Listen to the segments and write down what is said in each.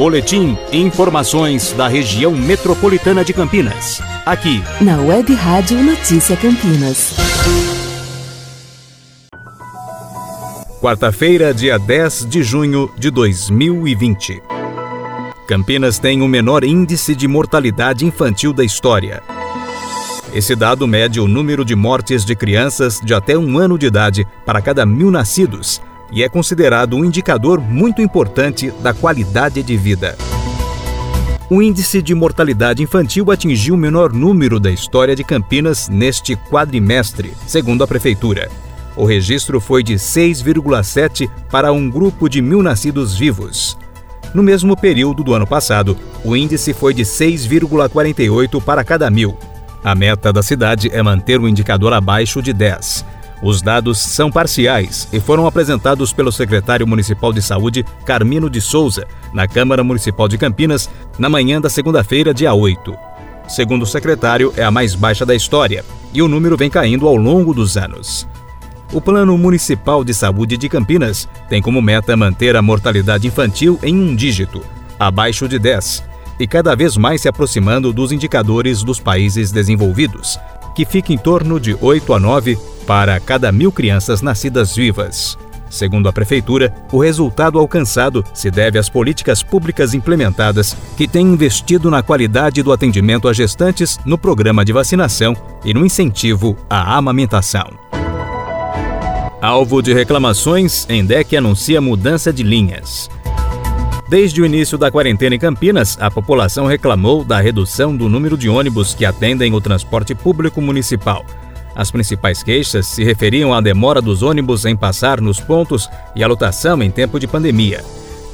Boletim e informações da região metropolitana de Campinas. Aqui, na Web Rádio Notícia Campinas. Quarta-feira, dia 10 de junho de 2020. Campinas tem o menor índice de mortalidade infantil da história. Esse dado mede o número de mortes de crianças de até um ano de idade para cada mil nascidos e é considerado um indicador muito importante da qualidade de vida. O índice de mortalidade infantil atingiu o menor número da história de Campinas neste quadrimestre, segundo a Prefeitura. O registro foi de 6,7 para um grupo de mil nascidos vivos. No mesmo período do ano passado, o índice foi de 6,48 para cada mil. A meta da cidade é manter o indicador abaixo de 10. Os dados são parciais e foram apresentados pelo secretário municipal de saúde, Carmino de Souza, na Câmara Municipal de Campinas, na manhã da segunda-feira, dia 8. Segundo o secretário, é a mais baixa da história e o número vem caindo ao longo dos anos. O Plano Municipal de Saúde de Campinas tem como meta manter a mortalidade infantil em um dígito, abaixo de 10, e cada vez mais se aproximando dos indicadores dos países desenvolvidos, que fica em torno de 8 a 9 para cada mil crianças nascidas vivas. Segundo a Prefeitura, o resultado alcançado se deve às políticas públicas implementadas que têm investido na qualidade do atendimento a gestantes no programa de vacinação e no incentivo à amamentação. Alvo de reclamações, Endec anuncia mudança de linhas. Desde o início da quarentena em Campinas, a população reclamou da redução do número de ônibus que atendem o transporte público municipal. As principais queixas se referiam à demora dos ônibus em passar nos pontos e à lotação em tempo de pandemia.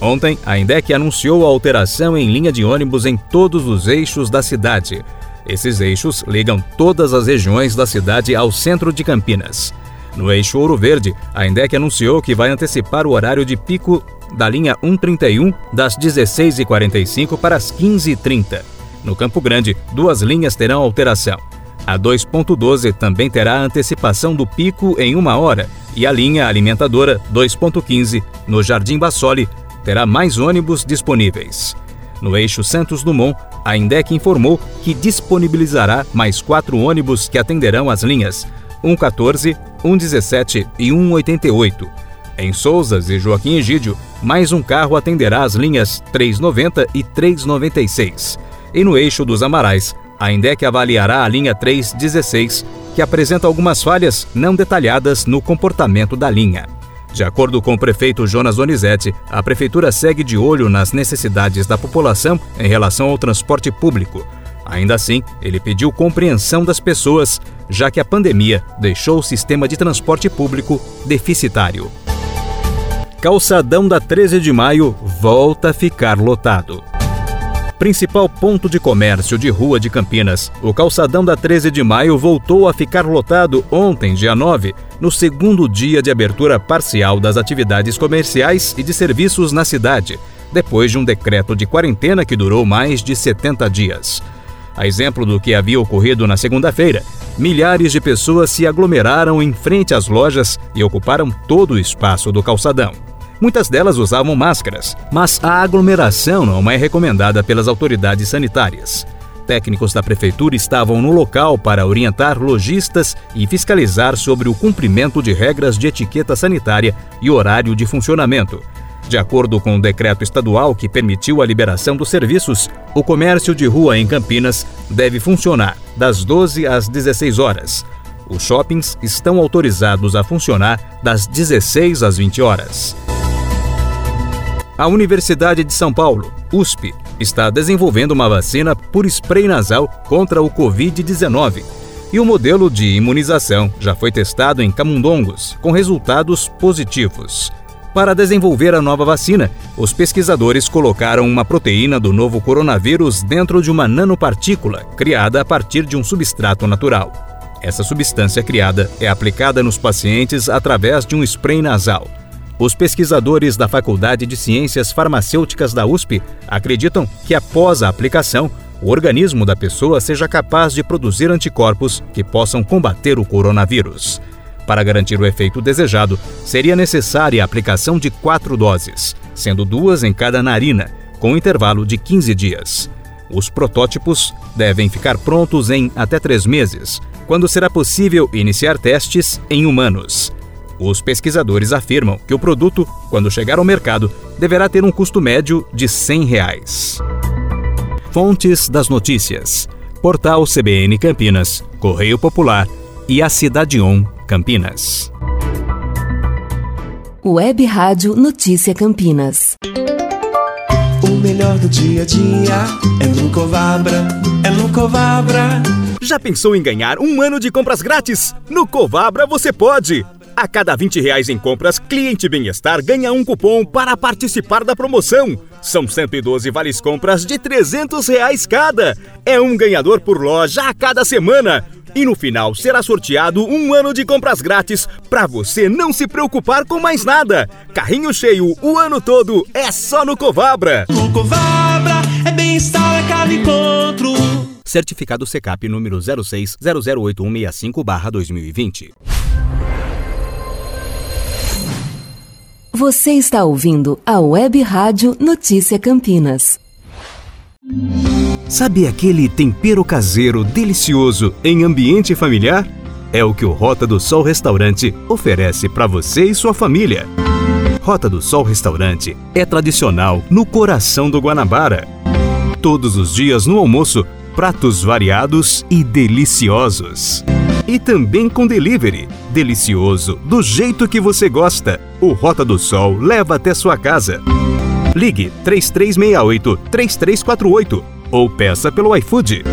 Ontem, a Indec anunciou a alteração em linha de ônibus em todos os eixos da cidade. Esses eixos ligam todas as regiões da cidade ao centro de Campinas. No eixo Ouro Verde, a Indec anunciou que vai antecipar o horário de pico da linha 131 das 16h45 para as 15h30. No Campo Grande, duas linhas terão alteração. A 2.12 também terá antecipação do pico em uma hora e a linha alimentadora 2.15 no Jardim Bassoli terá mais ônibus disponíveis. No eixo Santos Dumont, a Indec informou que disponibilizará mais quatro ônibus que atenderão as linhas 114, 117 e 188. Em Souzas e Joaquim Egídio, mais um carro atenderá as linhas 390 e 396. E no eixo dos Amarais, a Indec avaliará a linha 316, que apresenta algumas falhas não detalhadas no comportamento da linha. De acordo com o prefeito Jonas Donizete, a prefeitura segue de olho nas necessidades da população em relação ao transporte público. Ainda assim, ele pediu compreensão das pessoas, já que a pandemia deixou o sistema de transporte público deficitário. Calçadão da 13 de maio volta a ficar lotado principal ponto de comércio de rua de Campinas, o calçadão da 13 de maio voltou a ficar lotado ontem, dia 9, no segundo dia de abertura parcial das atividades comerciais e de serviços na cidade, depois de um decreto de quarentena que durou mais de 70 dias. A exemplo do que havia ocorrido na segunda-feira, milhares de pessoas se aglomeraram em frente às lojas e ocuparam todo o espaço do calçadão. Muitas delas usavam máscaras, mas a aglomeração não é recomendada pelas autoridades sanitárias. Técnicos da prefeitura estavam no local para orientar lojistas e fiscalizar sobre o cumprimento de regras de etiqueta sanitária e horário de funcionamento. De acordo com o decreto estadual que permitiu a liberação dos serviços, o comércio de rua em Campinas deve funcionar das 12 às 16 horas. Os shoppings estão autorizados a funcionar das 16 às 20 horas. A Universidade de São Paulo, USP, está desenvolvendo uma vacina por spray nasal contra o Covid-19. E o modelo de imunização já foi testado em camundongos, com resultados positivos. Para desenvolver a nova vacina, os pesquisadores colocaram uma proteína do novo coronavírus dentro de uma nanopartícula criada a partir de um substrato natural. Essa substância criada é aplicada nos pacientes através de um spray nasal. Os pesquisadores da Faculdade de Ciências Farmacêuticas da USP acreditam que após a aplicação, o organismo da pessoa seja capaz de produzir anticorpos que possam combater o coronavírus. Para garantir o efeito desejado, seria necessária a aplicação de quatro doses, sendo duas em cada narina, com intervalo de 15 dias. Os protótipos devem ficar prontos em até três meses, quando será possível iniciar testes em humanos. Os pesquisadores afirmam que o produto, quando chegar ao mercado, deverá ter um custo médio de 100 reais. Fontes das notícias: Portal CBN Campinas, Correio Popular e a Cidade On Campinas. Web Rádio Notícia Campinas. O melhor do dia a dia é no Covabra, é no Covabra. Já pensou em ganhar um ano de compras grátis? No Covabra você pode! A cada 20 reais em compras, Cliente Bem-Estar ganha um cupom para participar da promoção. São 112 vales compras de 300 reais cada. É um ganhador por loja a cada semana. E no final será sorteado um ano de compras grátis para você não se preocupar com mais nada. Carrinho cheio o ano todo é só no Covabra. No Covabra é bem-estar a cada encontro. Certificado CECAP número 06 Você está ouvindo a Web Rádio Notícia Campinas. Sabe aquele tempero caseiro delicioso em ambiente familiar? É o que o Rota do Sol Restaurante oferece para você e sua família. Rota do Sol Restaurante é tradicional no coração do Guanabara. Todos os dias no almoço, pratos variados e deliciosos. E também com delivery. Delicioso, do jeito que você gosta. O Rota do Sol leva até sua casa. Ligue 3368-3348 ou peça pelo iFood.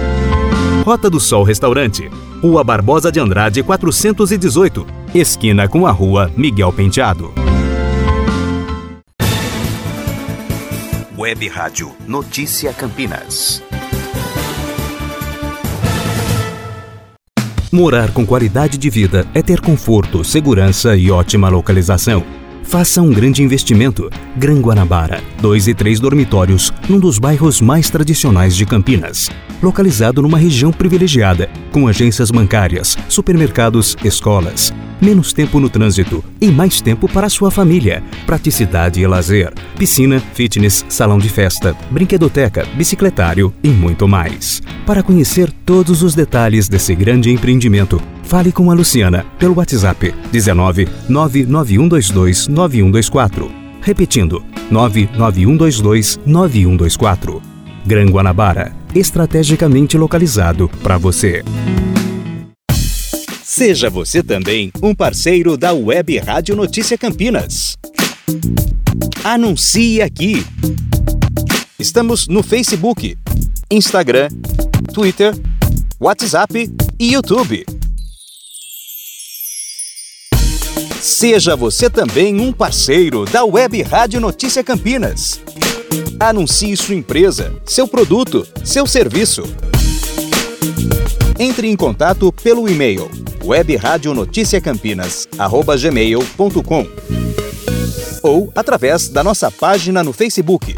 Rota do Sol Restaurante, Rua Barbosa de Andrade 418, esquina com a Rua Miguel Penteado. Web Rádio Notícia Campinas. Morar com qualidade de vida é ter conforto, segurança e ótima localização. Faça um grande investimento. Gran Guanabara, dois e três dormitórios, num dos bairros mais tradicionais de Campinas. Localizado numa região privilegiada, com agências bancárias, supermercados, escolas. Menos tempo no trânsito e mais tempo para sua família. Praticidade e lazer. Piscina, fitness, salão de festa, brinquedoteca, bicicletário e muito mais. Para conhecer todos os detalhes desse grande empreendimento, fale com a Luciana pelo WhatsApp 19 99122 9124. Repetindo, 99122 9124. Gran Guanabara, estrategicamente localizado para você. Seja você também um parceiro da Web Rádio Notícia Campinas. Anuncie aqui. Estamos no Facebook, Instagram, Twitter, WhatsApp e YouTube. Seja você também um parceiro da Web Rádio Notícia Campinas. Anuncie sua empresa, seu produto, seu serviço. Entre em contato pelo e-mail webradionoticiacampinas@gmail.com ou através da nossa página no Facebook.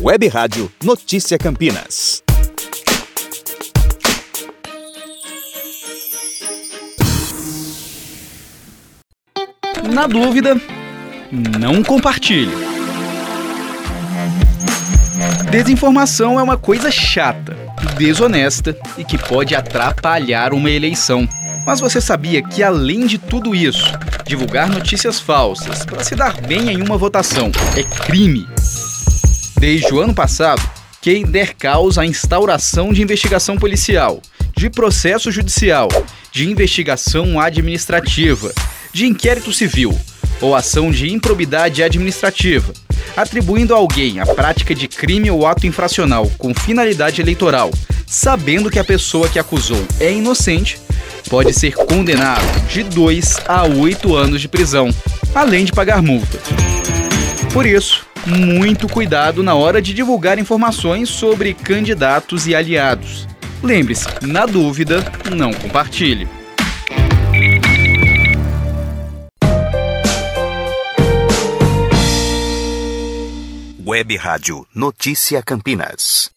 Web Rádio Notícia Campinas. Na dúvida, não compartilhe. Desinformação é uma coisa chata, desonesta e que pode atrapalhar uma eleição. Mas você sabia que, além de tudo isso, divulgar notícias falsas para se dar bem em uma votação é crime? Desde o ano passado, quem der causa à instauração de investigação policial, de processo judicial, de investigação administrativa, de inquérito civil ou ação de improbidade administrativa, atribuindo a alguém a prática de crime ou ato infracional com finalidade eleitoral, sabendo que a pessoa que acusou é inocente, pode ser condenado de 2 a 8 anos de prisão, além de pagar multa. Por isso, muito cuidado na hora de divulgar informações sobre candidatos e aliados. Lembre-se, na dúvida, não compartilhe. Web Rádio Notícia Campinas.